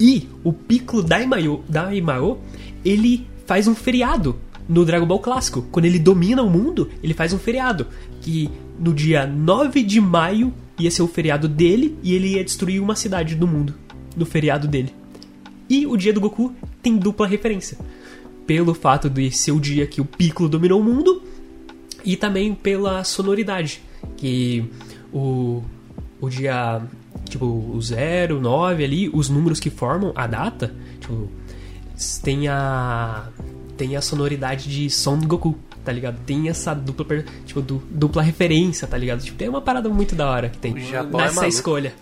E o Piccolo Daimao, Daimao, ele faz um feriado no Dragon Ball clássico. Quando ele domina o mundo, ele faz um feriado. Que no dia 9 de maio ia ser o feriado dele e ele ia destruir uma cidade do mundo no feriado dele. E o dia do Goku tem dupla referência. Pelo fato de ser o dia que o Piccolo dominou o mundo e também pela sonoridade. Que o, o dia, tipo, o 0, 9 ali, os números que formam a data, tipo, tem a, tem a sonoridade de som do Goku, tá ligado? Tem essa dupla, tipo, du- dupla referência, tá ligado? Tipo, tem uma parada muito da hora que tem O Japão é nessa maluco. escolha.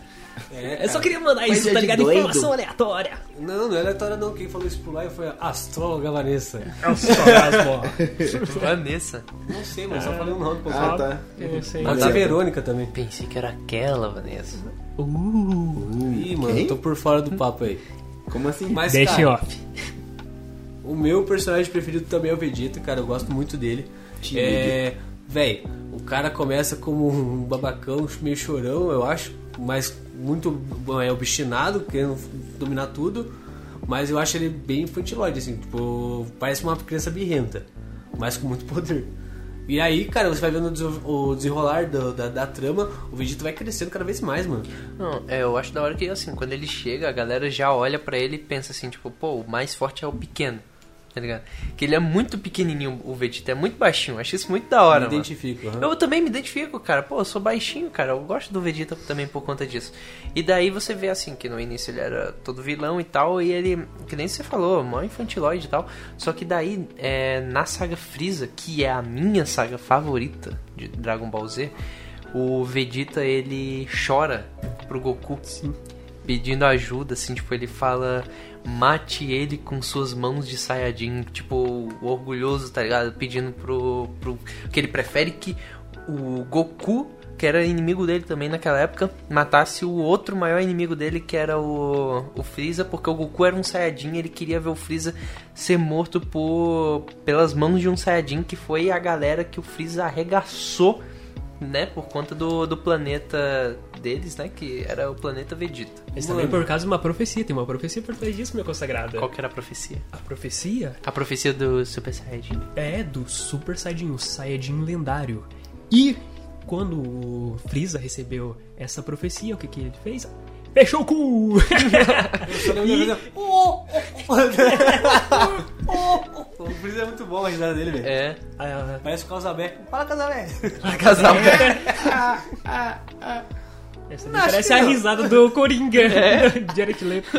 É, Eu só queria mandar Mas isso, é tá ligado? doido. Informação aleatória. Não, não é aleatório não. Quem falou isso por lá foi a astróloga Vanessa. É o Sorasmo. Vanessa. Não sei, mas só falei um nome pra Ah, você. tá. Eu sei. Pode ser Verônica também. Pensei que era aquela Vanessa. Uh, Ih, mano, quem? tô por fora do papo aí. Como assim? Mas, deixa cara, off. O meu personagem preferido também é o Vegeta, cara. Eu gosto muito dele. Time É. Véi, o cara começa como um babacão, meio chorão, eu acho. mais muito é, obstinado, querendo dominar tudo. Mas eu acho ele bem infantiloide, assim, tipo, parece uma criança birrenta, mas com muito poder. E aí, cara, você vai vendo o desenro- o desenrolar do- da, da trama, o Vegeta vai crescendo cada vez mais, mano. Não, é, eu acho da hora que, assim, quando ele chega, a galera já olha pra ele e pensa assim, tipo, pô, o mais forte é o pequeno, tá ligado? Que ele é muito pequenininho, o Vegeta, é muito baixinho, acho isso muito da hora, Me mano. identifico. aham. Eu também me identifico, cara. Pô, eu sou baixinho, cara. Eu gosto do Vegeta também por conta disso. E daí você vê assim, que no início ele era todo vilão e tal, e ele, que nem você falou, mó infantiloide e tal. Só que daí, é, na saga Freeza, que é a minha saga favorita de Dragon Ball Z, o Vegeta ele chora pro Goku. Pedindo ajuda, assim, tipo, ele fala. Mate ele com suas mãos de Saiyajin, tipo, orgulhoso, tá ligado? Pedindo pro, pro. Que ele prefere que o Goku, que era inimigo dele também naquela época, matasse o outro maior inimigo dele, que era o, o Freeza, porque o Goku era um Saiyajin ele queria ver o Freeza ser morto por, pelas mãos de um Saiyajin, que foi a galera que o Freeza arregaçou, né? Por conta do, do planeta deles, né? Que era o planeta Vegeta. Mas também por causa de uma profecia. Tem uma profecia por trás disso, meu consagrado. Qual que era a profecia? A profecia A profecia do Super Saiyajin. é do Super Saiyajin, o Saiyajin lendário. E quando o Freeza recebeu essa profecia, o que, que ele fez? Fechou o cu! O Freeza é muito bom a risada dele, velho. É. Ah, Parece o Casalbé. Fala, Casalbé. Casal essa daí parece a não. risada do Coringa, Jared Leto.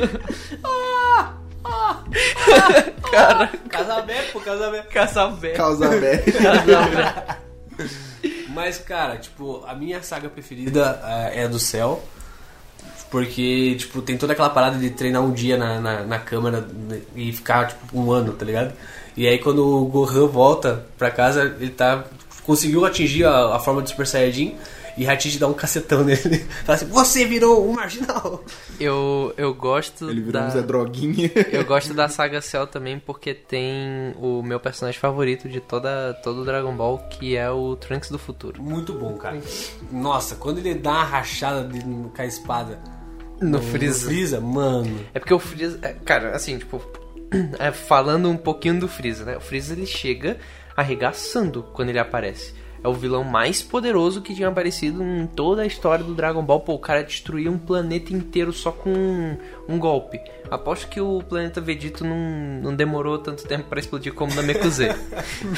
Casalbé, pô, Casalbé. Casal velho. Causa velha. Casal velho. Mas, cara, tipo, a minha saga preferida ah, é a do céu. Porque, tipo, tem toda aquela parada de treinar um dia na, na, na câmera e ficar, tipo, um ano, tá ligado? E aí quando o Gohan volta pra casa, ele tá. conseguiu atingir a, a forma de Super Saiyajin e Hatice dá um cacetão nele. Fala assim, você virou um marginal. Eu, eu gosto Ele virou da... um Zé Droguinha. Eu gosto da saga Cell também porque tem o meu personagem favorito de toda todo o Dragon Ball, que é o Trunks do futuro. Muito bom, cara. Nossa, quando ele dá uma rachada de, com a espada No no Freeza. Freeza, mano. É porque o Freeza, é, cara, assim, tipo, é, falando um pouquinho do Freeza, né? O Freeza ele chega arregaçando quando ele aparece. É o vilão mais poderoso que tinha aparecido em toda a história do Dragon Ball. Pô, o cara destruía um planeta inteiro só com um, um golpe. Aposto que o planeta Vegeta não, não demorou tanto tempo pra explodir como na Mekuzei.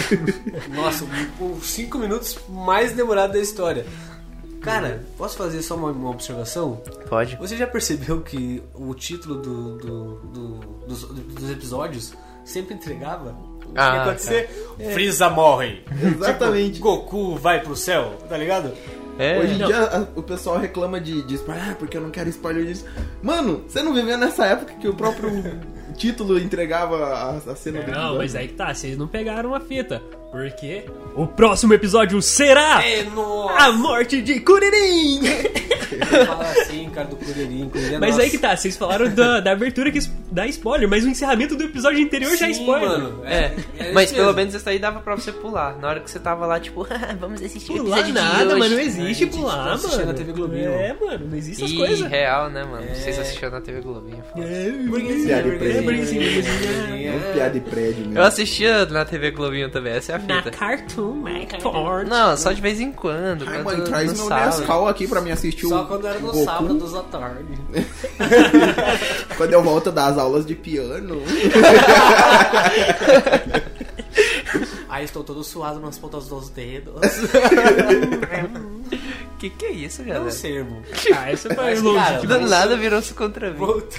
Nossa, os 5 minutos mais demorados da história. Cara, posso fazer só uma, uma observação? Pode. Você já percebeu que o título do, do- do- dos, dos episódios sempre entregava o que Ah, acontecer? Freeza morre. Exatamente. Tipo, Goku vai pro céu, tá ligado? É, Hoje em não. dia a- o pessoal reclama de, de spoiler, ah, porque eu não quero spoiler disso. Mano, você não viveu nessa época que o próprio título entregava a, a cena do Não, episódio? mas aí que tá, vocês não pegaram a fita. Porque o próximo episódio será É, nossa! a morte de Kuririn! Fala assim, cara, do Kuririn. Kuririn é Mas nossa. aí que tá, vocês falaram da, da abertura que dá spoiler, mas o encerramento do episódio anterior já é Sim, spoiler. mano. É, é mas isso pelo mesmo. menos esse aí dava pra você pular. Na hora que você tava lá, tipo, vamos assistir Pular episódio de nada, hoje. mas não existe gente pular, tá assistindo mano. na TV Globinho. É, mano, não existe essas coisas. real, né, mano? É. Vocês assistiram na TV Globinho. foda. É, Burguesinha, Piada de prédio. É um piada de prédio. Eu assistia na TV Globinho também, essa é a Na fita. Cartoon Network. Não, só de vez em quando. Ai, mãe, traz meu sábado. Nescau aqui pra mim assistir Só o quando era no Goku. sábado à tarde. Quando eu volto das aulas de piano. Aí estou todo suado nas pontas dos dedos. Que que é isso, galera? Não sei, irmão. Ah, essa foi Mas, longe cara, Do nada virou-se contra mim. Volta-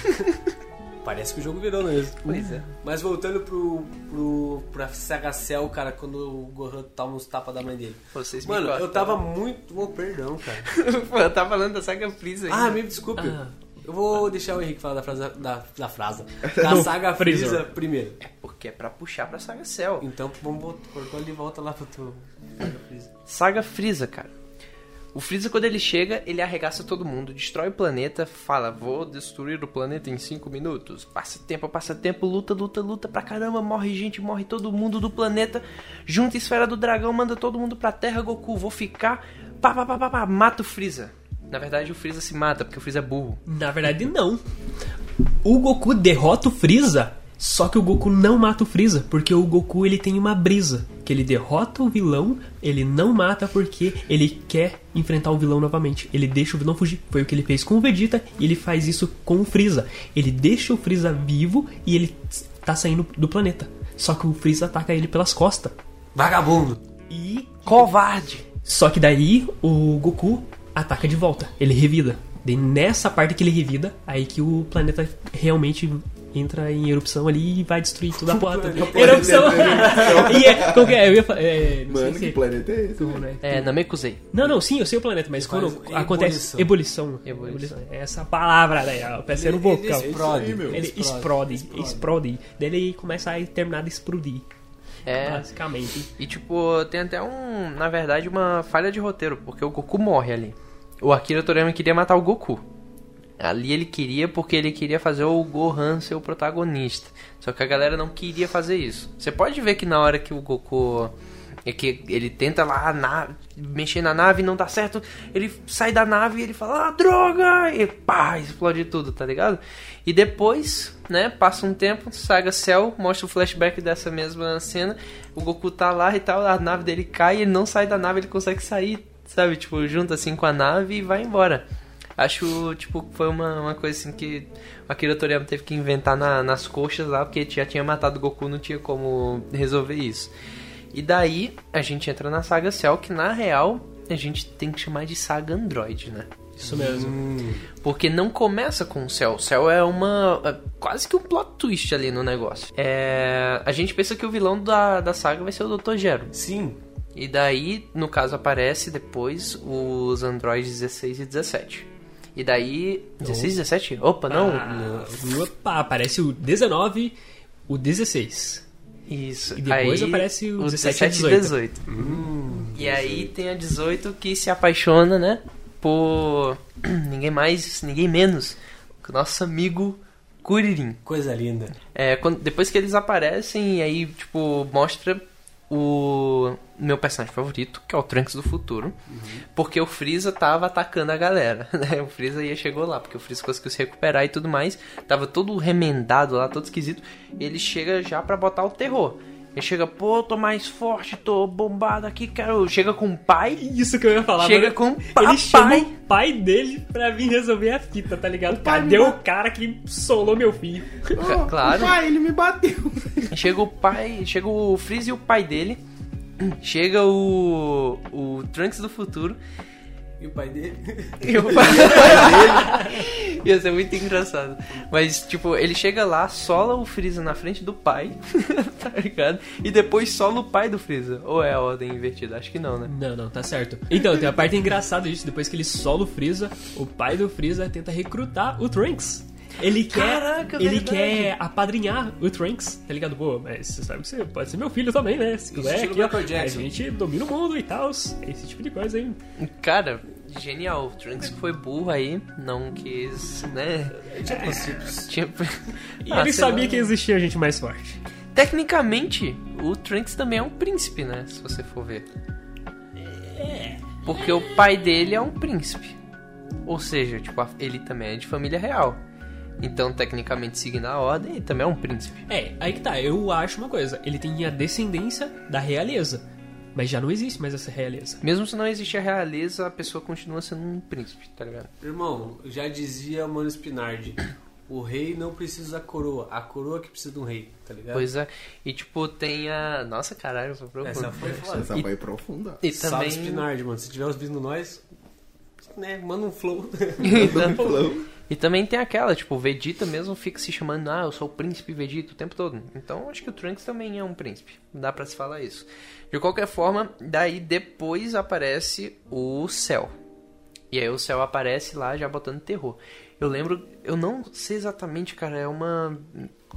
Parece que o jogo virou mesmo. Pois é. Mas voltando pro, pro, pra Saga Cell, cara, quando o Gohan toma uns tapas da mãe dele. Vocês Mano, eu cortam. tava muito. Oh, perdão, cara. Pô, eu tava falando da saga Freeza Ah, me desculpe. Ah. Eu vou deixar o Henrique falar da frase da, da frase. Da saga Freezer. Freeza primeiro. Porque é pra puxar pra saga Cell. Então vamos voltar, cortou ali e volta lá pro teu Saga Freeza. Saga Freeza, cara. O Freeza, quando ele chega, ele arregaça todo mundo, destrói o planeta, fala, vou destruir o planeta em 5 minutos. Passa tempo, passa tempo, luta, luta, luta pra caramba, morre gente, morre todo mundo do planeta. Junta a esfera do dragão, manda todo mundo pra terra, Goku, vou ficar. Pá, pá, pá, pá, pá, mata o Freeza. Na verdade, o Freeza se mata, porque o Freeza é burro. Na verdade, não. O Goku derrota o Freeza, só que o Goku não mata o Freeza, porque o Goku ele tem uma brisa, que ele derrota o vilão, ele não mata porque ele quer enfrentar o vilão novamente. Ele deixa o vilão fugir. Foi o que ele fez com o Vegeta e ele faz isso com o Freeza. Ele deixa o Freeza vivo e ele tá saindo do planeta. Só que o Freeza ataca ele pelas costas. Vagabundo. E Covarde! só que daí o Goku ataca de volta, ele revida. Daí nessa parte que ele revida, aí que o planeta realmente entra em erupção ali e vai destruir toda a planeta erupção! e é, como que é? Eu ia falar. É, Mano, que se- planeta é esse? como, né? É, Namekusei. Não, não, sim, eu sei o planeta, mas quando acontece ebulição. Ebulição. É Essa palavra, né? Eu pensei no vocal. Ele explode. É. Ele explode, explode. Daí ele começa a terminar de explodir. É. Basicamente. E tipo, tem até um, na verdade, uma falha de roteiro, porque o Goku morre ali. O Akira Toriyama queria matar o Goku. Ali ele queria porque ele queria fazer o Gohan ser o protagonista. Só que a galera não queria fazer isso. Você pode ver que na hora que o Goku é que ele tenta lá na- mexer na nave e não dá certo, ele sai da nave e ele fala: "Ah, droga!" E pá, explode tudo, tá ligado? E depois, né, passa um tempo, Saga Cell mostra o flashback dessa mesma cena. O Goku tá lá e tal, a nave dele cai, ele não sai da nave, ele consegue sair, sabe? Tipo, junto assim com a nave e vai embora. Acho, tipo, foi uma, uma coisa assim que o Akira Toriyama teve que inventar na- nas coxas lá, porque já tinha matado o Goku, não tinha como resolver isso. E daí a gente entra na saga Cell, que na real a gente tem que chamar de saga Android, né? Isso mesmo. Porque não começa com o Cell. O Cell é uma. é quase que um plot twist ali no negócio. É, a gente pensa que o vilão da, da saga vai ser o Dr. Gero. Sim. E daí, no caso, aparece depois os androides 16 e 17. E daí. 16 e 17? Opa, não! Ah, opa, aparece o 19, o 16. Isso. E depois Aí, aparece o o 17 e 17 e 18. E aí tem a 18 que se apaixona, né? Por ninguém mais, ninguém menos que o nosso amigo Kuririn. Coisa linda. É, quando- depois que eles aparecem, aí, tipo, mostra o meu personagem favorito, que é o Trunks do futuro. Porque o Freeza tava atacando a galera, né? O Freeza ia chegou lá, porque o Freeza conseguiu se recuperar e tudo mais. Tava todo remendado lá, todo esquisito. Ele chega já pra botar o terror. Ele chega, pô, tô mais forte, tô bombado aqui, quero. Chega com o pai. Isso que eu ia falar. Chega mano. com o Ele papai. chama o pai dele pra vir resolver a fita, tá ligado? pai Cadê o cara que solou meu filho? Oh, Claro. Pai, ele me bateu. Chega o pai, chega o Freeze e o pai dele. Chega o o Trunks do futuro E o pai dele? e o pai dele. Ia ser muito engraçado. Mas tipo, ele chega lá, sola o Freeza na frente do pai, tá ligado? E depois sola o pai do Freeza. Ou é a ordem invertida? Acho que não, né? Não, não, tá certo. Então, tem a parte engraçada disso. Depois que ele sola o Freeza, o pai do Freeza tenta recrutar o Trunks. Ele quer, Caraca, ele verdade. quer apadrinhar o Trunks, tá ligado? Pô, mas você sabe que você pode ser meu filho também, né? Se quiser, aqui, ó, a gente domina o mundo e tal. Esse tipo de coisa aí. Cara, genial. O Trunks foi burro aí, não quis, né? Tinha princípios. Tinha... E Ah, ele sabia lá. que existia gente mais forte. Tecnicamente, o Trunks também é um príncipe, né? Se você for ver. Porque o pai dele é um príncipe. Ou seja, tipo, ele também é de família real. Então, tecnicamente, seguindo a ordem, ele também é um príncipe. É, aí que tá. Eu acho uma coisa. Ele tem a descendência da realeza. Mas já não existe mais essa realeza. Mesmo se não existir a realeza, a pessoa continua sendo um príncipe, tá ligado? Irmão, já dizia Mano Spinardi. O rei não precisa da coroa. A coroa que precisa de um rei, tá ligado? Pois é. E, tipo, tem a... Nossa, caralho, foi profundo. Essa foi foda. Essa vai profunda. E Salve também... Spinardi, mano. Se tiver ouvindo nós, né, manda um flow. Então- E também tem aquela, tipo, o Vegeta mesmo fica se chamando, ah, eu sou o príncipe Vegeta o tempo todo. Então acho que o Trunks também é um príncipe. Dá pra se falar isso. De qualquer forma, daí depois aparece o Cell. E aí o Cell aparece lá já botando terror. Eu lembro, eu não sei exatamente, cara, é uma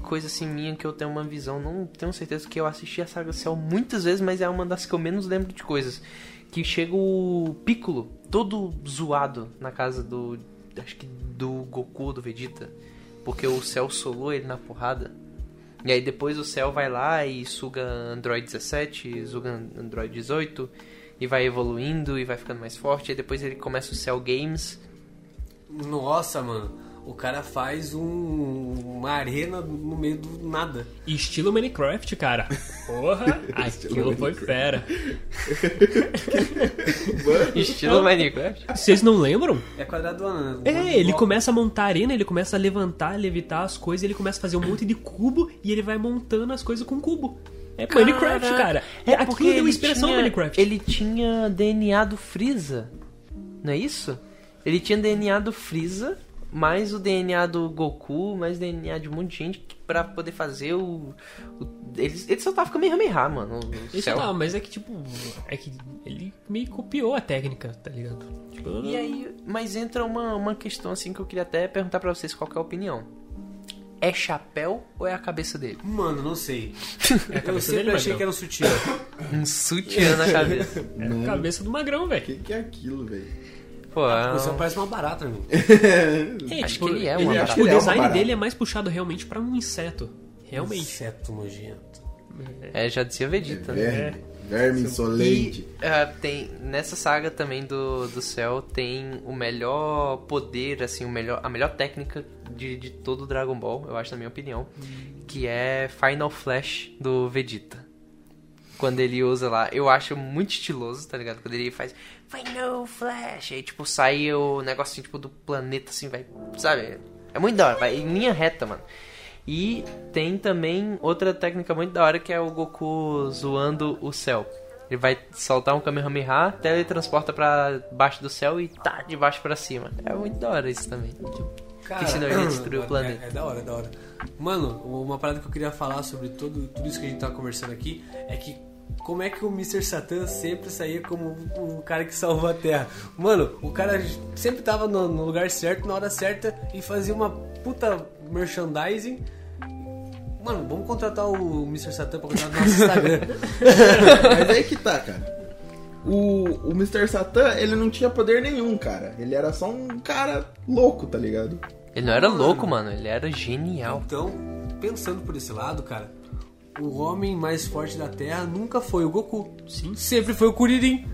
coisa assim minha que eu tenho uma visão. Não tenho certeza que eu assisti a saga Cell muitas vezes, mas é uma das que eu menos lembro de coisas. Que chega o Piccolo, todo zoado na casa do. Acho que do Goku ou do Vegeta. Porque o Cell solou ele na porrada. E aí depois o Cell vai lá e suga Android 17, suga Android 18. e vai evoluindo e vai ficando mais forte. Aí depois ele começa o Cell Games. Nossa, mano. O cara faz um- uma arena no meio do nada. Estilo Minecraft, cara. Porra, aquilo foi fera. Estilo Minecraft. Vocês não lembram? É quadradona, né? É, ele começa a montar a arena, ele começa a levantar, levitar as coisas, ele começa a fazer um monte de cubo e ele vai montando as coisas com cubo. É Minecraft, cara. É, aquilo deu inspiração tinha, Minecraft. Ele tinha DNA do Freeza. Não é isso? Ele tinha DNA do Freeza, mais o DNA do Goku, mais o DNA de um monte de gente pra poder fazer o. o ele, ele só tava com Kamehameha, mano. o Isso céu. não, mas é que tipo, é que ele meio copiou a técnica, tá ligado? Tipo, E aí, mas entra uma, uma questão assim que eu queria até perguntar pra vocês qual que é a opinião. É chapéu ou é a cabeça dele? Mano, não sei. é a Eu cabeça sempre dele, achei que era um sutiã. Um sutiã na cabeça. É a cabeça do magrão, O velho. que, que é aquilo, velho? Pô, é Você parece uma barata, amigo. É, Acho tipo, que ele é ele- uma tipo, barata. O Ele é uma design barata. dele é mais puxado realmente pra um inseto. Realmente. Inseto nojento. é, já dizia Vegeta. né? Verme, insolente. E ah, tem nessa saga também do, do céu tem o melhor poder, assim, o melhor, a melhor técnica de, de todo o Dragon Ball, eu acho na minha opinião, que é Final Flash do Vegeta. Quando ele usa lá, eu acho muito estiloso, tá ligado? Quando ele faz Final Flash, aí tipo sai o negocinho tipo do planeta assim, vai, sabe? É muito da hora, vai em linha reta, mano. E tem também outra técnica muito da hora que é o Goku zoando o céu. Ele vai soltar um Kamehameha, teletransporta pra baixo do céu e tá de baixo pra cima. É muito da hora isso também. Cara, Que senão ele destruiu o é- planeta. É, da hora, é da hora. Mano, uma parada que eu queria falar sobre tudo, tudo isso que a gente tava conversando aqui é que como é que o Mr. Satan sempre saía como o cara que salvou a Terra? Mano, o cara sempre tava no, no lugar certo, na hora certa e fazia uma puta merchandising. Mano, vamos contratar o Mr. Satan pra contratar no nosso Instagram. Mas aí que tá, cara. O, o Mr. Satan, ele não tinha poder nenhum, cara. Ele era só um cara louco, tá ligado? Ele não era louco, mano, ele era genial. Então, pensando por esse lado, cara, o homem mais forte da Terra nunca foi o Goku. Sim. Sempre foi o Kuririn.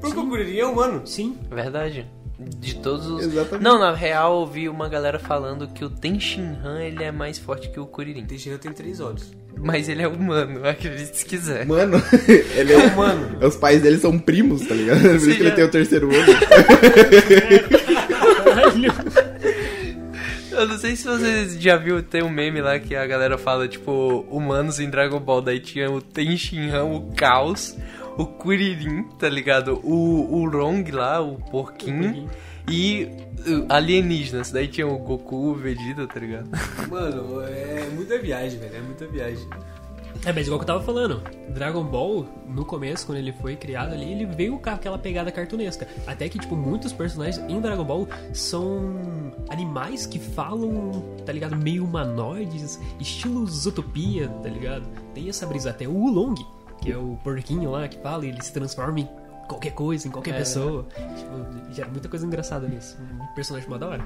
Porque o Kuririn é humano. Sim. Verdade. De todos os. Exatamente. Não, na real, eu vi uma galera falando que o Tenshinhan ele é mais forte que o Kuririn. Teixeira tem três olhos. Mas ele é humano, acredite se quiser. Mano, ele é Humano. Os pais dele são primos, tá ligado? Por isso que ele já- tem o terceiro olho. Eu não sei se vocês já viu, tem um meme lá que a galera fala, tipo, humanos em Dragon Ball. Daí tinha o Tenshinhan, o Caos, o Kuririn, tá ligado? O, o Rong lá, o porquinho. E uh, alienígenas. Daí tinha o Goku, o Vegeta, tá ligado? Mano, é muita viagem, velho. É muita viagem. É, mas igual que eu tava falando, Dragon Ball, no começo, quando ele foi criado ali, ele veio com aquela pegada cartunesca. Até que, tipo, muitos personagens em Dragon Ball são animais que falam, tá ligado? Meio humanoides, estilo Zootopia, tá ligado? Tem essa brisa até o Ulong, que é o porquinho lá que fala e ele se transforma em qualquer coisa, em qualquer É. pessoa. Tipo, gera muita coisa engraçada nisso. Um personagem mó da hora.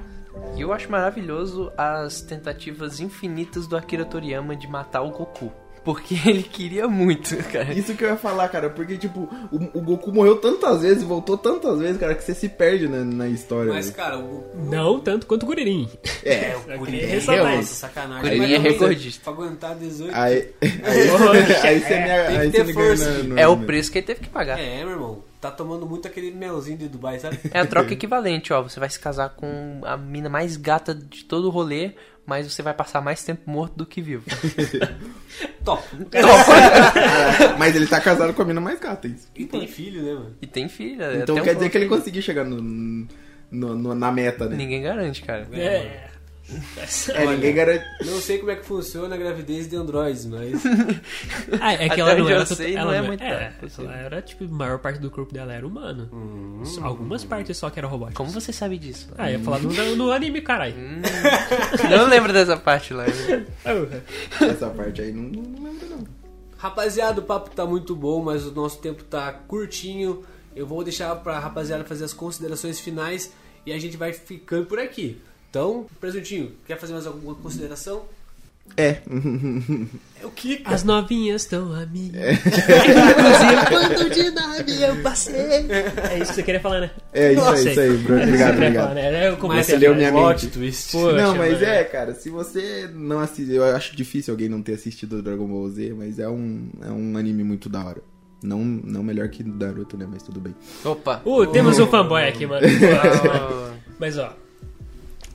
E eu acho maravilhoso as tentativas infinitas do Akira Toriyama de matar o Goku. Porque ele queria muito, cara. Isso que eu ia falar, cara, porque, tipo, o, o Goku morreu tantas vezes, voltou tantas vezes, cara, que você se perde na, na história. Mas, cara, o. Não tanto quanto o Kuririn. É, O Eu Kuririn é nossa, sacanagem. Kuririn é recordista. Pra aguentar 18. aí, aí, aí você me, tem aí que você ter me ganha força. na- no- É o preço que ele teve que pagar. É, meu irmão. Tá tomando muito aquele melzinho de Dubai, sabe? É a troca equivalente, ó. Você vai se casar com a mina mais gata de todo o rolê, mas você vai passar mais tempo morto do que vivo. Top. Ah, Mas ele tá casado com a mina mais gata, isso. E tem filho, né, mano? E tem filha. Então até um quer dizer que ele filho. conseguiu chegar no, no- no- na meta, né? Ninguém garante, cara. É. É, ninguém garante. Não sei como é que funciona a gravidez de androides, mas. Ah, é que Até ela não era. sei, ela não é não- muito É, ela era tipo, a maior parte do corpo dela era humano. Só- Algumas partes só que eram robóticas. Como você sabe disso? Ah, ia falar no, no anime, caralho. Não lembro dessa parte lá. Essa parte aí não, não lembro, não. Rapaziada, o papo tá muito bom, mas o nosso tempo tá curtinho. Eu vou deixar pra rapaziada fazer as considerações finais e a gente vai ficando por aqui. Então, Presuntinho, quer fazer mais alguma consideração? É. É o que? As novinhas estão a mim. É. Inclusive, quando de nave eu passei. É isso que você queria falar, né? É isso aí, Sei. isso aí, Bruno. É isso que Obrigado, obrigado. falar, né? Eu Mas você leu a minha mente. twist. Poxa, não, mas mano. é, cara, se você não assiste, eu acho difícil alguém não ter assistido Dragon Ball Z, mas é um, é um anime muito da hora. Não, não melhor que Naruto, né? Mas tudo bem. Opa. Uh, temos um fanboy aqui, mano. Mas ó,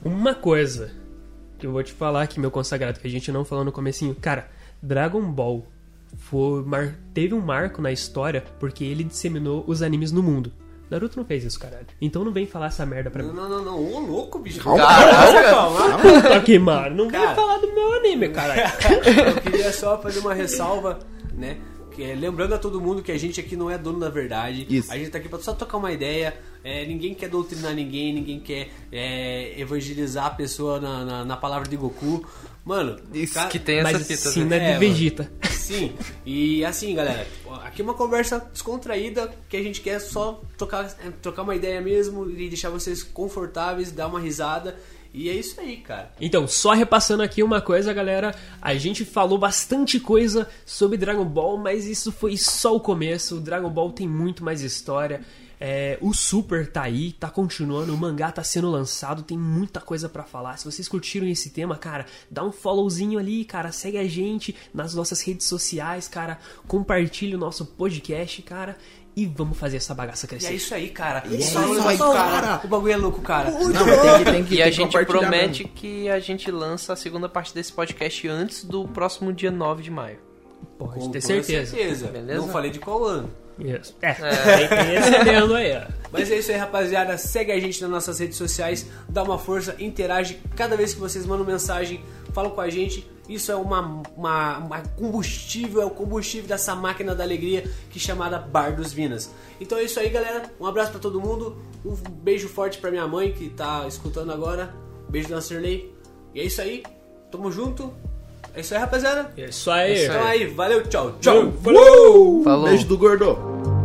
uma coisa que eu vou te falar aqui, meu consagrado, que a gente não falou no comecinho. Cara, Dragon Ball foi, mar- teve um marco na história porque ele disseminou os animes no mundo. Naruto não fez isso, caralho. Então não vem falar essa merda pra Não, mim. não, não, não. Ô, louco, bicho. Caraca. Calma. Ok, mano, não vem Cara. falar do meu anime, caralho. Eu queria só fazer uma ressalva, né? É, lembrando a todo mundo que a gente aqui não é dono da verdade. Isso. A gente tá aqui pra só tocar uma ideia. É, ninguém quer doutrinar ninguém, ninguém quer é, evangelizar a pessoa na, na, na palavra de Goku. Mano, Isso cara- que tem essa fita. sim, né? É, de mano. Vegeta. Sim, e assim, galera, aqui é uma conversa descontraída que a gente quer só trocar, é, trocar uma ideia mesmo e deixar vocês confortáveis, dar uma risada. E é isso aí, cara. Então, só repassando aqui uma coisa, galera. A gente falou bastante coisa sobre Dragon Ball, mas isso foi só o começo. O Dragon Ball tem muito mais história. É, o Super tá aí, tá continuando, o mangá tá sendo lançado, tem muita coisa pra falar. Se vocês curtiram esse tema, cara, dá um followzinho ali, cara, segue a gente nas nossas redes sociais, cara, compartilhe o nosso podcast, cara, e vamos fazer essa bagaça E crescer. é isso aí, cara. é Só- isso aí, só- cara. O bagulho é louco, cara. Não, mas tem que, tem que E a gente promete mesmo. que a gente lança a segunda parte desse podcast antes do próximo dia 9 de maio. Pode Com- ter com certeza. Beleza? Não falei de qual ano. Isso. É, tem, tem esse aí, ó. Mas é isso aí, rapaziada. Segue a gente nas nossas redes sociais, dá uma força, interage. Cada vez que vocês mandam mensagem, falam com a gente. Isso é uma, uma, uma combustível, é o combustível dessa máquina da alegria que é chamada Bar dos Vinas. Então é isso aí, galera. Um abraço pra todo mundo. Um beijo forte pra minha mãe que tá escutando agora. Beijo da Cirlei. E é isso aí. Tamo junto. É isso aí, rapaziada. É isso aí. É isso Então aí, valeu, tchau, tchau. Falou! Falou. Beijo do gordo.